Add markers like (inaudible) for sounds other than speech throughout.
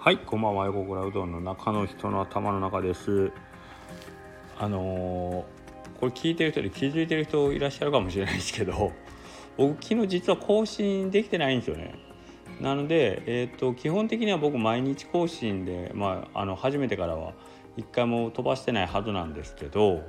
はいこんばんは。横倉うどんの中の人の頭の中です。あのー、これ聞いてる人で気づいてる人いらっしゃるかもしれないですけど僕昨日実は更新できてないんですよね。なので、えーと、基本的には僕毎日更新で、まあ、あの初めてからは一回も飛ばしてないはずなんですけど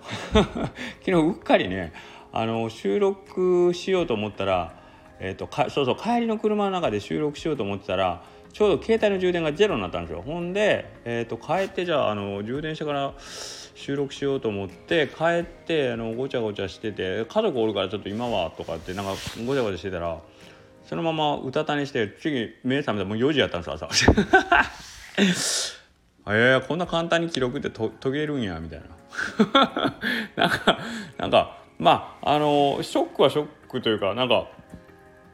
(laughs) 昨日うっかりねあの収録しようと思ったら、えーと、そうそう帰りの車の中で収録しようと思ってたらちょうど携帯の充電がゼロになったんですよ。ほんで、えーと、帰ってじゃああの充電してから収録しようと思って帰ってあのごちゃごちゃしてて家族おるからちょっと今はとかってなんかごちゃごちゃしてたらそのままうたた寝して次目覚めたらもう4時やったんです朝。(laughs) えー、こんな簡単に記録ってと途切れるんやみたいな。(laughs) なんかなんかまああのショックはショックというかなんか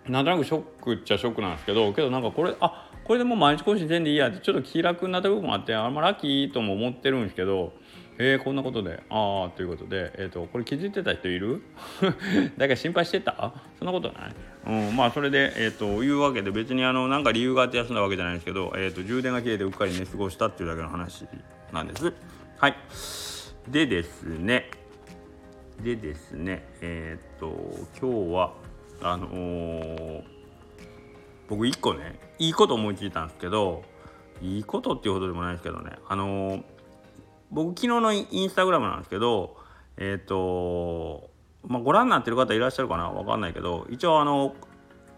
なんとなくショックっちゃショックなんですけどけどなんかこれあこれでもう毎日更新せんでいいやってちょっと気楽になった部分もあってあんまラッキーとも思ってるんですけどえー、こんなことでああということで、えーと、これ気づいてた人いる？(laughs) だから心配してた？そんなことない、うん、まあそれで、えーと、いうわけで別にあのなんか理由があって休んだわけじゃないんですけど、えーと、充電が切れてうっかり寝過ごしたっていうだけの話なんです。はい。でですねでですねえっ、ー、と今日はあのー、僕一個ねいいこと思いついたんですけどいいことっていうほどでもないですけどね。あのー僕昨日のインスタグラムなんですけどえっ、ー、とまあご覧になってる方いらっしゃるかな？わかんないけど一応あの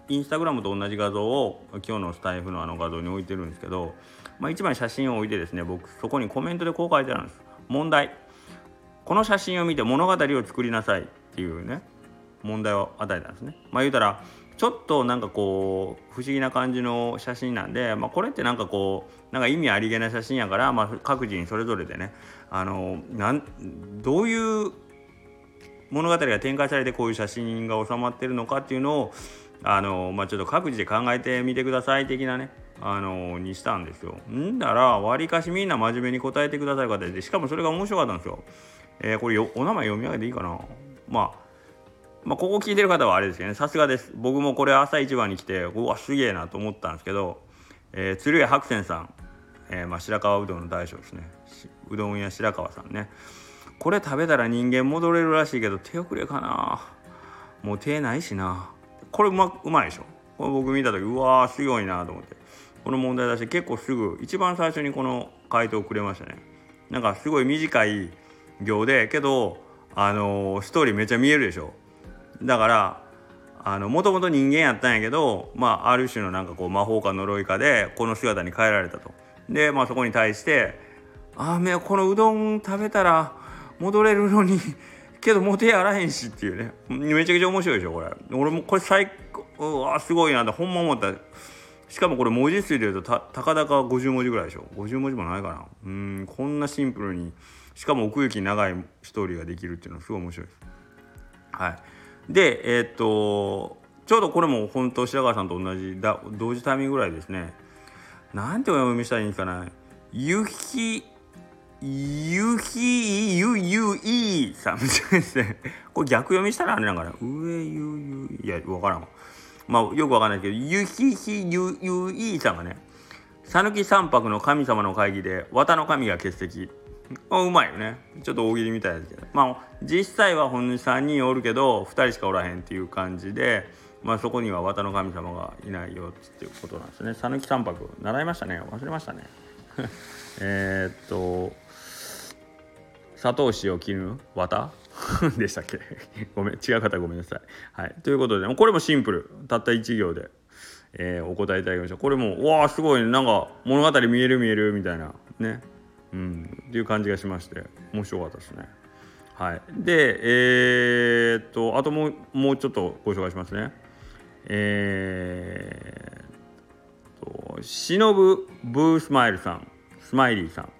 インスタグラムと同じ画像を今日のスタイフのあの画像に置いてるんですけど、まあ、一枚写真を置いてですね僕そこにコメントでこう書いてあるんです。問題。この写真を見て物語を作りなさいっていうね問題を与えたんですね。まあ言うたらちょっとなんかこう不思議な感じの写真なんで、まあ、これってなんかこうなんか意味ありげな写真やから、まあ、各人それぞれでねあのなんどういう物語が展開されてこういう写真が収まってるのかっていうのをあの、まあ、ちょっと各自で考えてみてください的なねあのにしたんですよ。んだらわりかしみんな真面目に答えてくださる方でしかもそれが面白かったんですよ。えー、これお名前読み上げていいかな？まあまあ、ここ聞いてる方はあれですよねさすがです。僕もこれ朝一番に来てうわすげえなと思ったんですけど、えー、鶴屋白泉さん、えー、まあ、白川うどんの大将ですね。うどん屋白川さんね。これ食べたら人間戻れるらしいけど手遅れかな。もう手ないしな。これうまうまいでしょ。これ僕見た時うわーすごいなと思って。この問題出して結構すぐ一番最初にこの回答くれましたね。なんかすごい短い行でけどあのー、ストーリーめっちゃ見えるでしょ。だからあのもともと人間やったんやけど、まあ、ある種のなんかこう魔法か呪いかでこの姿に変えられたと。で、まあ、そこに対して「ああこのうどん食べたら戻れるのに (laughs) けどもう手やらへんし」っていうね。めちゃくちゃ面白いでしょこれ。俺もこれ最高うわすごいなってほんま思った。しかもこれ文字数で言うとたたかだか50文字ぐらいでしょ。50文字もないかな。うんこんなシンプルに。しかも奥行き長いストーリーができるっていうのはすごい面白い。ですはい。でえー、っとちょうどこれも本当白川さんと同じだ同時タイミングぐらいですね。なんてお読みしたらいいんですかね。ゆひゆひゆゆいさんみたいですね。これ逆読みしたらあれなんかな。上ゆゆいやわからんまあよくわかんないけどゆひひゆゆいさんがね讃岐三泊の神様の会議で綿の神が欠席。あうまいよね。ちょっと大喜利みたいですけど。まあ実際は本人3人おるけど2人しかおらへんっていう感じで、まあ、そこには綿の神様がいないよっていうことなんですね。讃岐三泊習いましたね。忘れましたね。(laughs) えっと砂糖塩絹綿？(laughs) でしたっけ？(laughs) ごめん違う方ごめんなさい。はい、ということでこれもシンプル。たった1行で、えー、お答えいただきました。これもわあすごい、ね、なんか物語見える見えるみたいな。ね。うん、っていう感じがしまして面白かったですね。はい、でえー、っとあともうもうちょっとご紹介しますね。えー、としのぶブースマイルさんスマイリーさん。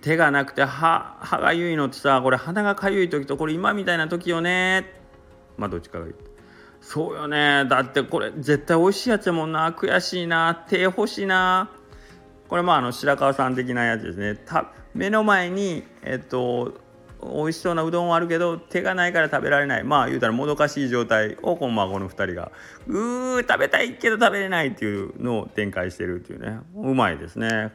手がなくて歯歯がゆいのってさこれ鼻がかゆい時とこれ今みたいな時よね。まあどっちかがいいそうよね。だってこれ絶対美味しいやつやもんな。悔しいな。手欲しいな。これまああの白川さん的なやつですね。た目の前に、えっと、美味しそうなうどんはあるけど手がないから食べられない。まあ言うたらもどかしい状態をこの,、まあ、この2人が。うー食べたいけど食べれないっていうのを展開してるっていうね。うまいですね。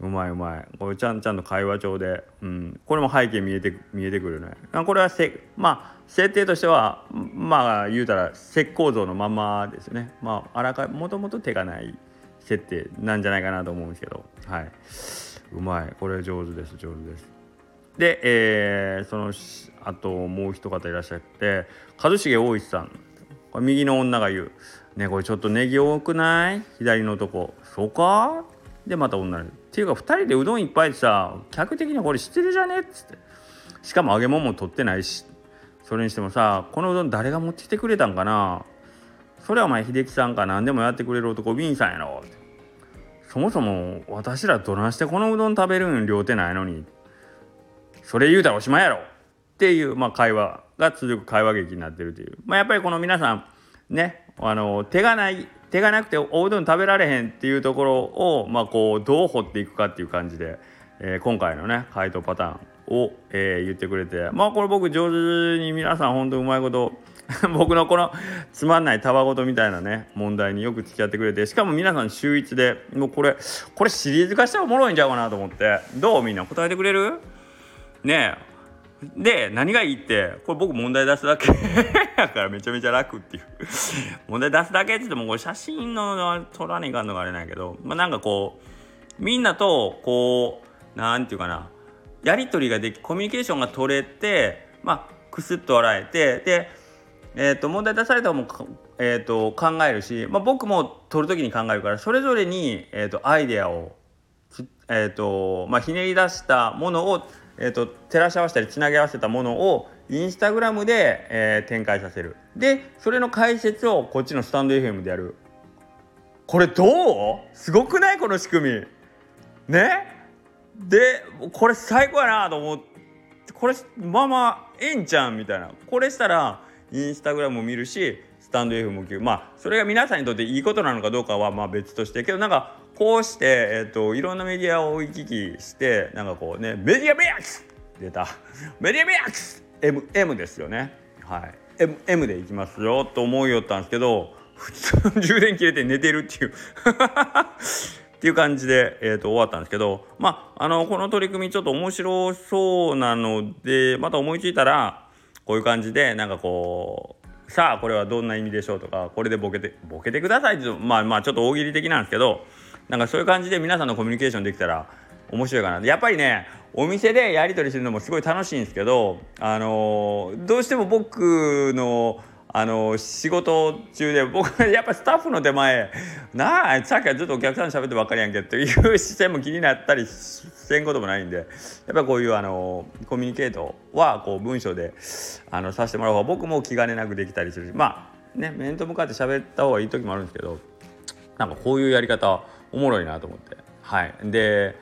うまいうまい。これちゃんちゃんと会話帳で、うん、これも背景見えて見えてくるね。これはせまあ設定としてはまあ言うたら石膏像のままですね。まああらかもともと手がない設定なんじゃないかなと思うんですけど。はい。うまい。これ上手です。上手です。で、えー、そのあともう一方いらっしゃって一茂大石さん。これ右の女が言う「ねこれちょっとネギ多くない？左のとこそうか?」でまた女にっていうか2人でうどんいっぱいでさ客的にこれ知ってるじゃね？っつって。しかも揚げ物も取ってないし。それにしてもさこのうどん誰が持ってきてくれたんかな？それはお前秀樹さんか。何でもやってくれる男ウィンさんやろ。って。そもそも私らどないしてこのうどん食べるん両手ないのにそれ言うたらおしまいやろっていう、まあ、会話が続く会話劇になってるという、まあ、やっぱりこの皆さんねあの手がない手がなくておうどん食べられへんっていうところを、まあ、こうどう掘っていくかっていう感じで、えー、今回のね回答パターンを、えー、言ってくれて。まあこれ僕上手に皆さん本当うまいこと (laughs) 僕のこのつまんないたわごとみたいなね問題によく付き合ってくれて。しかも皆さん週1でもうこれこれシリーズ化したらおもろいんちゃうかなと思って。どうみんな答えてくれる？ねえ。で何がいいってこれ僕問題出すだけ。(laughs) やからめちゃめちゃ楽っていう。問題出すだけって言ってもこれ写真の撮らねえかんのがあれなんやけど。まあなんかこうみんなとこうなんていうかな。やり取りができコミュニケーションが取れてまあくすっと笑えてでえーと、問題出されたも、えーと、考えるし、まあ、僕も取る時に考えるからそれぞれに、えーと、アイデアを、えーとまあ、ひねり出したものを、えー、と照らし合わせたりつなぎ合わせたものをインスタグラムで、えー、展開させる。でそれの解説をこっちのスタンド FM でやる。これどう？すごくない？この仕組み。ね？でこれ最高やなと思ってこれまあまあええんちゃんみたいな。これしたらインスタグラムも見るしスタンド F も聞くまあそれが皆さんにとっていいことなのかどうかはまあ別として。けどなんかこうして、えーと、いろんなメディアを行き来してなんかこうねメディアベアックス出た。(laughs) メディアベアックス M, M ですよね。はい。M, M でいきますよと思いよったんですけど普通の充電切れて寝てるっていう。(laughs) っていう感じで、えーと、終わったんですけどまああのこの取り組みちょっと面白そうなのでまた思いついたらこういう感じでなんかこうさあこれはどんな意味でしょうとかこれでボケてボケてくださいってまあまあちょっと大喜利的なんですけどなんかそういう感じで皆さんのコミュニケーションできたら面白いかなやっぱりねお店でやり取りするのもすごい楽しいんですけどあのー、どうしても僕のあの仕事中で僕 (laughs) やっぱスタッフの手前なあさっきはずっとお客さん喋ってばっかりやんけっていう視線も気になったりせんこともないんでやっぱこういうあのコミュニケートはこう文章であのさせてもらう方が僕も気兼ねなくできたりするしまあね面と向かって喋った方がいい時もあるんですけどなんかこういうやり方おもろいなと思って。はい。で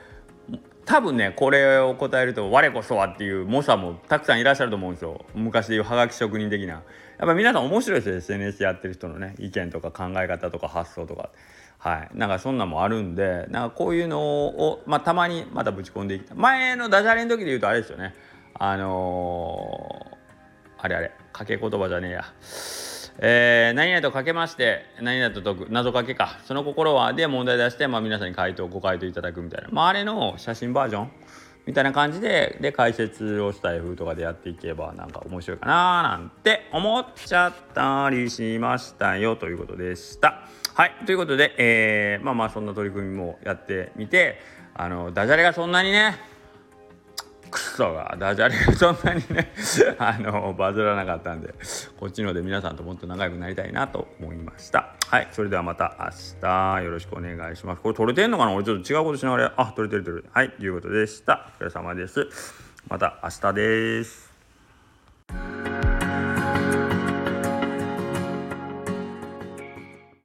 多分ねこれを答えると我こそはっていう猛者もたくさんいらっしゃると思うんですよ。昔でいうはがき職人的な。やっぱ皆さん面白いですよ。SNS やってる人のね意見とか考え方とか発想とか。はい。なんかそんなんもあるんでなんかこういうのを、まあ、たまにまたぶち込んでいきた前のダジャレの時で言うとあれですよね。あのー、あれあれ。掛け言葉じゃねえや。えー、何々とかけまして何々と解く謎かけか。その心はで問題出して、まあ、皆さんに回答ご回答いただくみたいな、まあ、あれの写真バージョンみたいな感じでで解説をしたい風とかでやっていけばなんか面白いかななんて思っちゃったりしましたよ。ということでした。はい。ということで、えー、まあまあそんな取り組みもやってみてあのダジャレがそんなにねソがダジャレがそんなにね (laughs) あのバズらなかったんでこっちので皆さんともっと仲良くなりたいなと思いました。はいそれではまた明日よろしくお願いします。これ撮れてんのかな？俺ちょっと違うことしながら。あ撮れてる撮れてる。はいということでした。お疲れ様です。また明日です。